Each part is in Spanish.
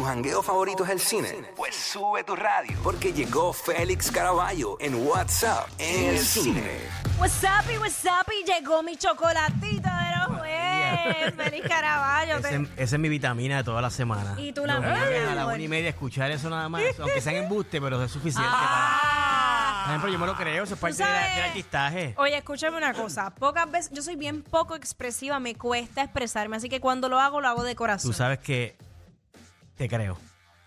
¿Tu jangueo favorito es el cine? Pues sube tu radio. Porque llegó Félix Caraballo en WhatsApp en el cine. What's up y what's up y llegó mi chocolatito de los jueves. Feliz Caraballo. Ese, esa es mi vitamina de toda la semana. Y tú la Los a la una y media escuchar eso nada más, aunque sean embuste, pero es suficiente para... Ah. Por ejemplo, yo me lo creo, eso es parte de la- sabes- del artistaje. Oye, escúchame una cosa. Pocas veces, yo soy bien poco expresiva, me cuesta expresarme, así que cuando lo hago, lo hago de corazón. Tú sabes que te creo.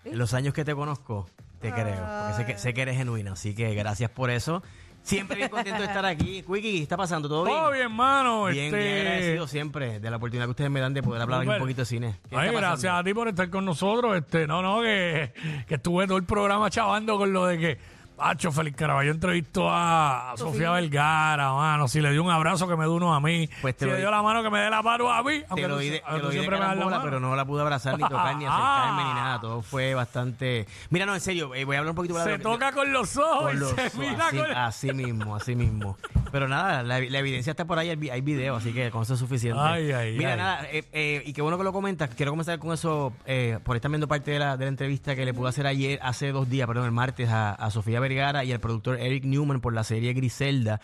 En los años que te conozco, te creo. Porque sé que, sé que eres genuina, así que gracias por eso. Siempre bien contento de estar aquí. Quickie, ¿qué está pasando? ¿Todo bien? Todo bien, mano. Bien, este... bien agradecido siempre de la oportunidad que ustedes me dan de poder hablar aquí un poquito de cine. ¿Qué Ay, gracias a ti por estar con nosotros. Este, no, no, que, que estuve todo el programa chavando con lo de que, Pacho, Félix Caraballo entrevistó a, a Sofía Vergara, mano. Si le dio un abrazo, que me dé uno a mí. Pues te si lo le di- dio la mano, que me dé la mano a mí. Te Aunque lo di de, te lo di de siempre me das la carambola, mano. pero no la pude abrazar ni tocar ni acercarme ni nada. Todo fue bastante. Mira, no, en serio, eh, voy a hablar un poquito de Se lo que- toca con los ojos con y los- se mira así, con... así mismo, así mismo. Pero nada, la, la evidencia está por ahí, hay, vi- hay video, así que con eso es suficiente. Ay, ay, Mira, ay. nada, eh, eh, y qué bueno que lo comentas. Quiero comenzar con eso, eh, por estar viendo parte de la, de la entrevista que le pude hacer ayer, hace dos días, perdón, el martes, a, a Sofía Vergara y al productor Eric Newman por la serie Griselda.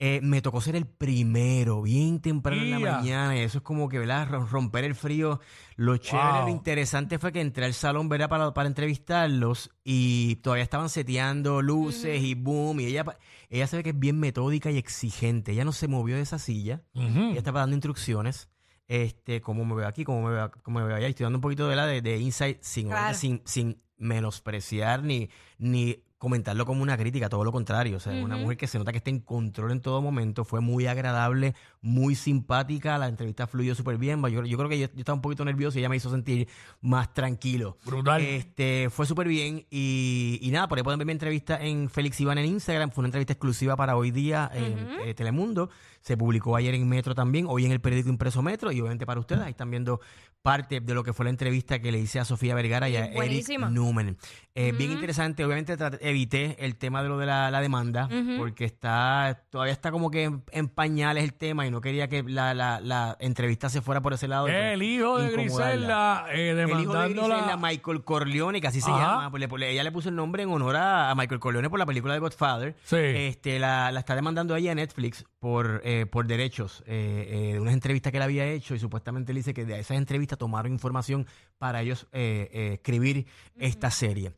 Eh, me tocó ser el primero, bien temprano en la Ia. mañana, y eso es como que, ¿verdad? Rom- Romper el frío. Lo chévere, lo interesante fue que entré al salón, ¿verdad? Para, para entrevistarlos y todavía estaban seteando luces y boom. Y ella, pa- ella se ve que es bien metódica y exigente. Ella no se movió de esa silla. Ujú. Ella estaba dando instrucciones. Este, cómo me veo aquí, cómo me veo, cómo me veo allá. Y Estoy dando un poquito de la de, de insight sin, Claro. sin, sin menospreciar ni, ni comentarlo como una crítica, todo lo contrario. O sea, una mujer que se nota que está en control en todo momento. Fue muy agradable, muy simpática. La entrevista fluyó súper bien. Yo, yo creo que yo, yo estaba un poquito nervioso y ella me hizo sentir más tranquilo. Brutal. Este, fue súper bien. Y, y nada, por ahí pueden ver mi entrevista en Félix Iván en Instagram. Fue una entrevista exclusiva para hoy día en eh, Telemundo. Se publicó ayer en Metro también, hoy en el periódico impreso Metro. Y obviamente para ustedes, ahí están viendo parte de lo que fue la entrevista que le hice a Sofía Vergara y a Eric Buenísima. Newman. Eh, Bien interesante. Obviamente traté- evité el tema de lo de la, la demanda, porque está todavía está como que en, en pañales el tema y no quería que la, la, la entrevista se fuera por ese lado. El hijo de. Griselda eh, El hijo de. Griselda, Michael Corleone, que así se llama. pues le- pues le- ella le puso el nombre en honor a, a Michael Corleone por la película de Godfather. Sí. Este, la, está demandando ella a Netflix por, eh, por derechos eh, eh, de unas entrevistas que él había hecho y supuestamente él dice que de esas entrevistas tomaron información para ellos eh, eh, escribir esta serie.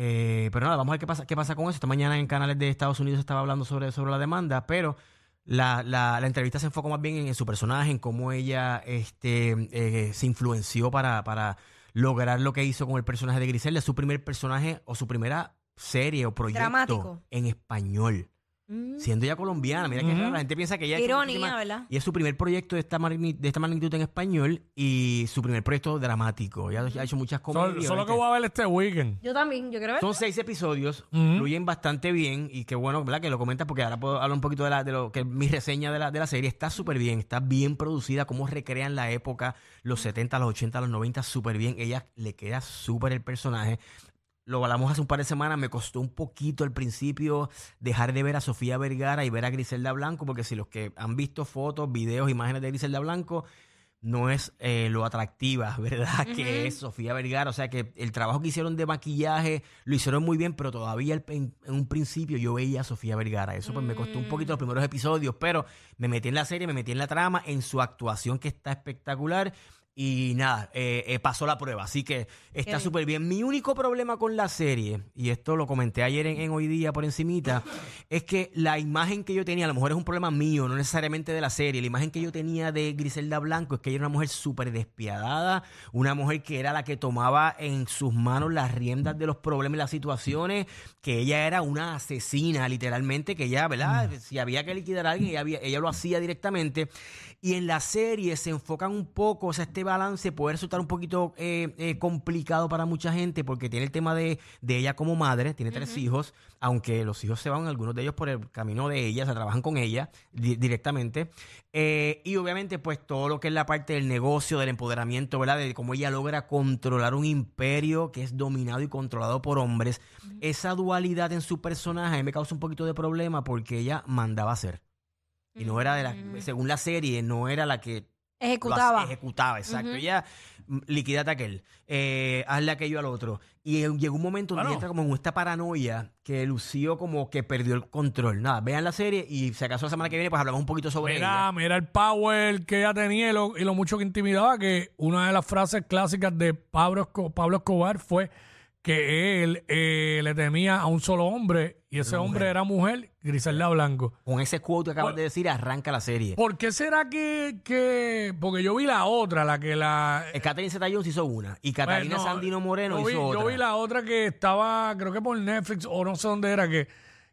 Eh, pero nada, vamos a ver qué pasa, qué pasa con eso. Esta mañana en canales de Estados Unidos estaba hablando sobre, sobre la demanda, pero la, la, la entrevista se enfocó más bien en, su personaje, en cómo ella este, eh, se influenció para, para lograr lo que hizo con el personaje de Griselda, su primer personaje o su primera serie o proyecto Dramático. en español. Mm. Siendo ella colombiana, mira que raro, la gente piensa que ella Ironía, ¿verdad? Y es su primer proyecto de esta, magni- de esta magnitud en español y su primer proyecto dramático. Ella ha hecho muchas Solo, comedias. solo que voy a ver este weekend. Yo también, yo quiero ver. Son seis episodios, Ujú. fluyen bastante bien y qué bueno, ¿verdad? Que lo comentas porque ahora puedo hablar un poquito de, la, de lo que es mi reseña de la, de la serie. Está súper bien, está bien producida, cómo recrean la época, los 70, los 80, los 90, súper bien. Ella le queda súper el personaje. Lo hablamos hace un par de semanas, me costó un poquito al principio dejar de ver a Sofía Vergara y ver a Griselda Blanco, porque si los que han visto fotos, videos, imágenes de Griselda Blanco, no es eh, lo atractiva, ¿verdad? Que es Sofía Vergara. O sea que el trabajo que hicieron de maquillaje lo hicieron muy bien, pero todavía en, en un principio yo veía a Sofía Vergara. Eso pues me costó un poquito los primeros episodios, pero me metí en la serie, me metí en la trama, en su actuación que está espectacular. Y nada, eh, eh, pasó la prueba, así que está súper bien. Mi único problema con la serie, y esto lo comenté ayer en, en Hoy Día por encimita, es que la imagen que yo tenía, a lo mejor es un problema mío, no necesariamente de la serie, la imagen que yo tenía de Griselda Blanco es que ella era una mujer súper despiadada, una mujer que era la que tomaba en sus manos las riendas de los problemas y las situaciones, que ella era una asesina, literalmente, que ella, ¿verdad? Si había que liquidar a alguien, ella, había- ella lo hacía directamente. Y en la serie se enfocan un poco, o sea, este balance puede resultar un poquito eh, eh, complicado para mucha gente porque tiene el tema de, de ella como madre, tiene tres hijos, aunque los hijos se van, algunos de ellos por el camino de ella, o sea, trabajan con ella di- directamente. Eh, y obviamente, pues todo lo que es la parte del negocio, del empoderamiento, ¿verdad? De cómo ella logra controlar un imperio que es dominado y controlado por hombres. Esa dualidad en su personaje a mí me causa un poquito de problema porque ella mandaba hacer. Y no era de la, según la serie, no era la que lo Ejecutaba. ejecutaba, exacto. Ella mm, liquidate aquel, eh, hazle aquello al otro. Y llegó un momento donde Bueno. entra como en esta paranoia que lució como que perdió el control. Nada, vean la serie y si acaso la semana que viene pues hablamos un poquito sobre Mira, ella. mira el power que ella tenía y lo, y lo mucho que intimidaba, que una de las frases clásicas de Pablo, Esco- Pablo Escobar fue que él eh, le temía a un solo hombre y ese hombre era mujer, Griselda Blanco. Con ese quote que acabas de decir, arranca la serie. ¿Por qué será que, que- Porque yo vi la otra, la que la... Eh, Catherine Zeta-Jones hizo una y Catalina Bueno, Sandino Moreno yo vi, hizo otra. Yo vi la otra que estaba, creo que por Netflix o no sé dónde era, que,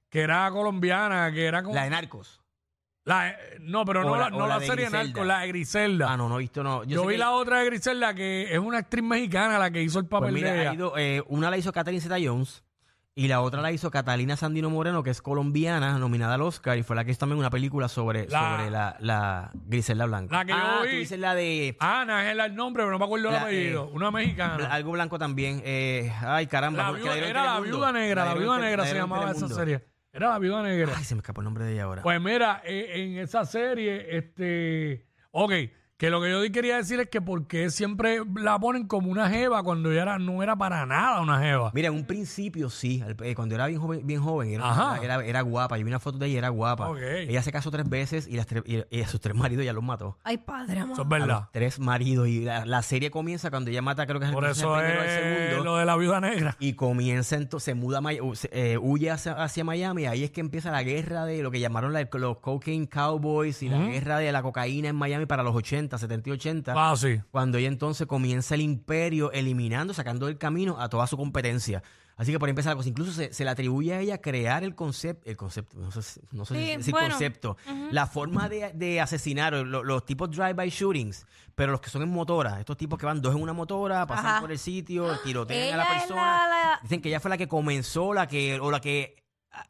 que era colombiana, que era como... La de Narcos. La- eh, no, pero O no la- la, o no la la, de serie Griselda. Narco, la de Griselda. Ah, no, no he visto, no. Yo, sé vi que- la otra de Griselda, que es una actriz mexicana la que hizo el Pues papel mira, de ella. eh, una la hizo Catherine Zeta-Jones y la otra la hizo Catalina Sandino Moreno, que es colombiana, nominada al Oscar, y fue la que hizo también una película sobre La- sobre la, la Griselda Blanco. La que yo ah, vi- tú dices la de Ana es el nombre, pero no me acuerdo el La, apellido. eh, una bla- mexicana. algo blanco también. eh, ay, caramba. La porque viuda- dieron en era la Telemundo. viuda negra, la dieron viuda en negra se dieron en llamaba esa Telemundo. serie. Era la viuda negra. Ay, se me escapó el nombre de ella ahora. Pues mira, eh, en esa serie, este. Ok, que lo que yo quería decir es que porque siempre la ponen como una jeva cuando ella era, no era para nada una jeva. Mira, en un principio sí, al- eh, cuando era bien joven, bien joven era, Ajá. era, era guapa. Yo vi una foto de ella y era guapa. Ok. Ella se casó tres veces y, las tres- y- y a sus tres maridos ya los mató. Ay, padre, amor. Eso es A verdad. los tres maridos. Y la, la serie comienza cuando ella mata, creo que es el Por entonces eso el primero o el es segundo. lo de la viuda negra. Y comienza entonces, se muda, a Maya- u- se- eh, huye hacia, hacia Miami. Ahí es que empieza la guerra de lo que llamaron la- los Cocaine Cowboys y la guerra de la cocaína en Miami para los 80, 70 y 80. Ah, sí. Cuando ella entonces comienza el imperio eliminando, sacando del camino a toda su competencia. Así que por ahí empieza la cosa. Incluso se, se le atribuye a ella crear el concepto, el concepto, no sé, si- no sé Sí, si decir bueno. concepto, la forma de, de asesinar, lo- los tipos drive-by shootings, pero los que son en motora, estos tipos que van dos en una motora, pasan Ajá. por el sitio, tirotean a la persona. la- la- Dicen que ella fue la que comenzó, la que, o la que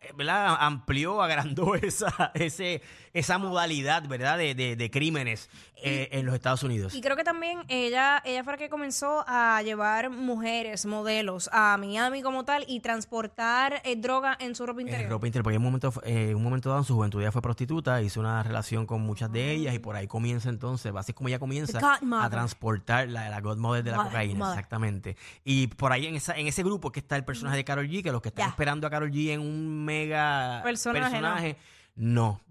eh, ¿verdad? amplió, agrandó esa, ese, esa modalidad, ¿verdad? De, de- de crímenes eh, en los Estados Unidos. Y creo que también ella, ella fue la que comenzó a llevar mujeres, modelos, a Miami como tal y transportar eh, droga en su ropa En interior. ropa interior, porque en un momento, eh, en un momento dado en su juventud ella fue prostituta, hizo una relación con muchas de ellas y por ahí comienza entonces, así como ella comienza a transportar la, la godmother de la cocaína, exactamente. Y por ahí en, esa, en ese grupo que está el personaje de Carol G, que los que están esperando a Carol G en un mega Personaje, personaje, no,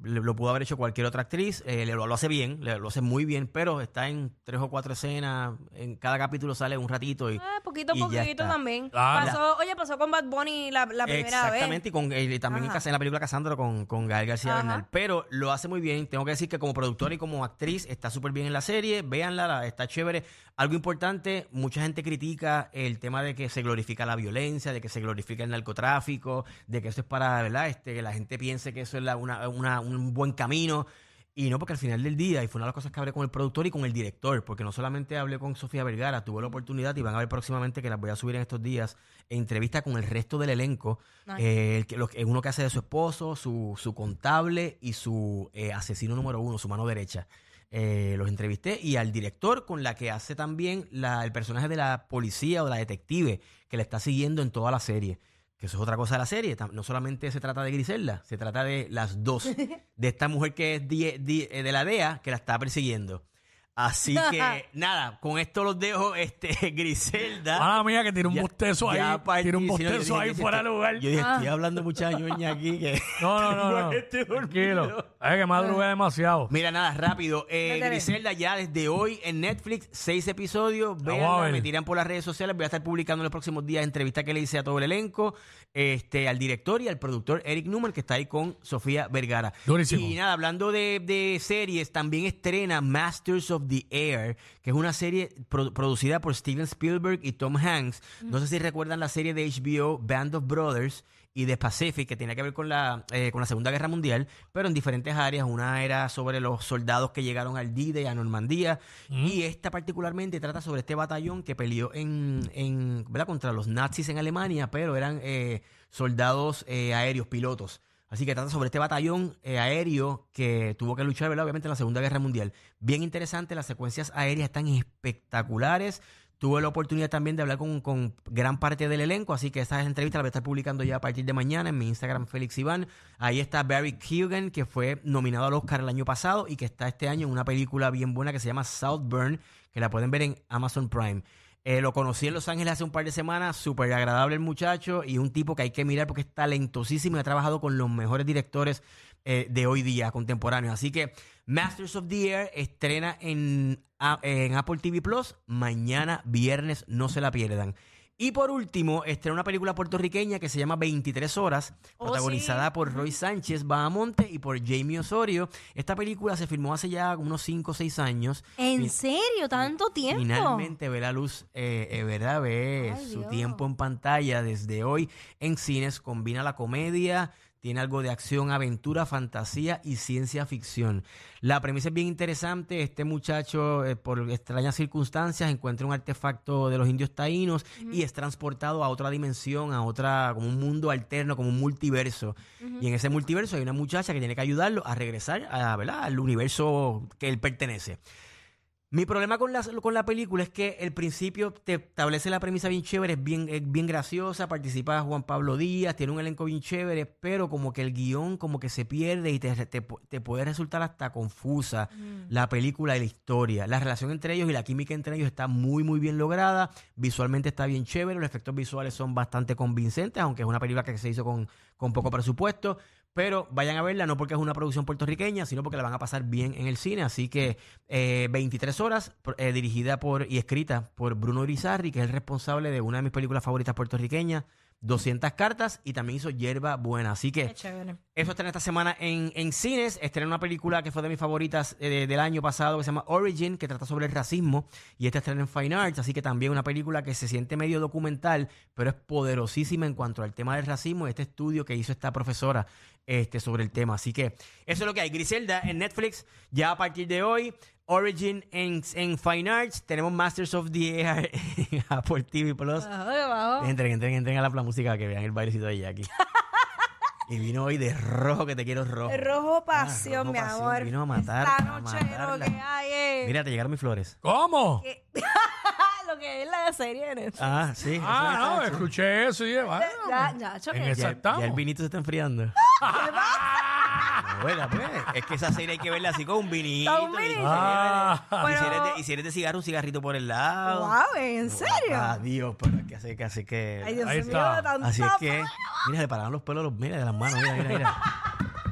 le- lo pudo haber hecho cualquier otra actriz, eh, le- lo, lo hace bien, le- lo hace muy bien, pero está en tres o cuatro escenas, en cada capítulo sale un ratito y... Ah, poquito a poquito también. Claro. Pasó, oye, pasó con Bad Bunny la, la primera Exactamente, y, con, eh, y también en, Ajá. En la película Cassandra con, con Gael García Ajá. Bernal. Pero lo hace muy bien. Tengo que decir que como productora y como actriz está súper bien en la serie. Véanla, la- está chévere. Algo importante, mucha gente critica el tema de que se glorifica la violencia, de que se glorifica el narcotráfico, de que eso es para, ¿verdad? Este, que la gente piense que eso es la- una- una- un buen camino. Y no, porque al final del día, y fue una de las cosas que hablé con el productor y con el director, porque no solamente hablé con Sofía Vergara, tuve la oportunidad y van a ver próximamente que las voy a subir en estos días, entrevista con el resto del elenco, eh, el que, lo que- uno que hace de su esposo, su, su contable y su eh, asesino número uno, su mano derecha. Eh, los entrevisté y al director con la que hace también la- el personaje de la policía o la detective que le está siguiendo en toda la serie. Que eso es otra cosa de la serie. No solamente se trata de Griselda, se trata de las dos. De esta mujer que es die- die- eh, de la DEA que la está persiguiendo. Así que, nada, con esto los dejo, este, Griselda. Mala mía que tiene un Ya- bostezo ahí. ya partí, Tiene un si no, yo bostezo dije ahí fuera de estoy- lugar. Yo dije, Ah. estoy hablando mucha ñoña aquí que... No, no, no, no. Este Tranquilo. Es que madrugué demasiado. Mira, nada, rápido. Eh, Métele. Griselda ya desde hoy en Netflix, seis episodios. Voy a Vean, ver. me tiran por las redes sociales. Voy a estar publicando en los próximos días entrevistas que le hice a todo el elenco, este, al director y al productor Eric Newman, que está ahí con Sofía Vergara. Durísimo. Y nada, hablando de, de series, también estrena Masters of the Air, que es una serie pro- producida por Steven Spielberg y Tom Hanks. No sé si recuerdan la serie de HBO Band of Brothers y de Pacific, que tenía que ver con la, eh, con la Segunda Guerra Mundial, pero en diferentes áreas. Una era sobre los soldados que llegaron al D-Day, a Normandía, y esta particularmente trata sobre este batallón que peleó en, en ¿verdad? contra los nazis en Alemania, pero eran eh, soldados eh, aéreos, pilotos. Así que trata sobre este batallón eh, aéreo que tuvo que luchar, ¿verdad? obviamente, en la Segunda Guerra Mundial. Bien interesante, las secuencias aéreas están espectaculares. Tuve la oportunidad también de hablar con, con gran parte del elenco, así que esas entrevistas las voy a estar publicando ya a partir de mañana en mi Instagram, Félix Iván. Ahí está Barry Keoghan, que fue nominado al Oscar el año pasado y que está este año en una película bien buena que se llama Southburn, que la pueden ver en Amazon Prime. Eh, lo conocí en Los Ángeles hace un par de semanas, súper agradable el muchacho y un tipo que hay que mirar porque es talentosísimo y ha trabajado con los mejores directores eh, de hoy día, contemporáneos. Así que Masters of the Air estrena en, a- en Apple TV Plus mañana viernes, no se la pierdan. Y por último, estrena una película puertorriqueña que se llama 23 horas, Oh, protagonizada sí. por Roy Sánchez Bahamonte y por Jamie Osorio. Esta película se filmó hace ya unos 5 o 6 años. ¿En serio? ¿Tanto tiempo? Finalmente ve la luz, eh, eh, ¿verdad? Ve Ay, su Dios. tiempo en pantalla desde hoy en cines. Combina la comedia, tiene algo de acción, aventura, fantasía y ciencia ficción. La premisa es bien interesante. Este muchacho, eh, por extrañas circunstancias, encuentra un artefacto de los indios taínos y es transportado a otra dimensión, a otra, como un mundo alterno, como un multiverso. Y en ese multiverso hay una muchacha que tiene que ayudarlo a regresar a, ¿verdad? al universo que él pertenece. Mi problema con la, con la película es que el principio te establece la premisa bien chévere, es bien, es bien graciosa, participa Juan Pablo Díaz, tiene un elenco bien chévere, pero como que el guion como que se pierde y te, te, te puede resultar hasta confusa la película y la historia. La relación entre ellos y la química entre ellos está muy, muy bien lograda, visualmente está bien chévere, los efectos visuales son bastante convincentes, aunque es una película que se hizo con, con poco presupuesto. Pero vayan a verla, no porque es una producción puertorriqueña, sino porque la van a pasar bien en el cine. Así que eh, 23 horas, eh, dirigida por y escrita por Bruno Irizarry, que es el responsable de una de mis películas favoritas puertorriqueñas, 200 cartas, y también hizo Hierba Buena. Así que eso estrena esta semana en, en cines. Estrena una película que fue de mis favoritas eh, del año pasado que se llama Origin, que trata sobre el racismo. Y esta estrena en Fine Arts. Así que también una película que se siente medio documental, pero es poderosísima en cuanto al tema del racismo. Este estudio que hizo esta profesora este, sobre el tema. Así que eso es lo que hay. Griselda en Netflix ya a partir de hoy. Origin en, en Fine Arts. Tenemos Masters of the Air en Apple TV Plus. Entren, entren, entren a la música que vean el bailecito de Jackie. y vino hoy de rojo, que te quiero rojo. Rojo pasión, Ah, rojo mi pasión, amor. vino a matar, Esta a noche lo matarla. que hay es... Mira, te llegaron mis flores. ¿Cómo? lo que es la serie en Netflix. Ah, sí. eso Ah, no, escuché eso y dije, bueno, Ya, ya, choque. en esa ya, estamos. ya el vinito se está enfriando. Bueno, pues, es que esa serie hay que verla así con un vinito. Con un y vinito. Ah. y, si eres de, y si eres de cigarro, un cigarrito por el lado. Wow, ¿en serio? Adiós, pero es que hace que hace que. Ay, Dios Ahí mío, está. Así es que, mira, le pararon los pelos, los- mira, de las manos, mira, mira, mira.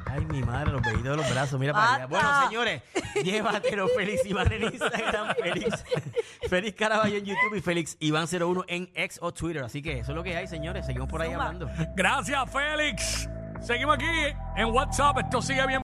Ay, mi madre, los vellitos de los brazos, mira para allá. Basta. Bueno, señores, llévatelo, Félix Iván en Instagram, Félix, Félix Caraballo en YouTube y Félix Iván01 en X o Twitter. Así que eso es lo que hay, señores. Seguimos por ahí Zumba. hablando. Gracias, Félix. Seguimos aquí en WhatsApp. Esto sigue bien.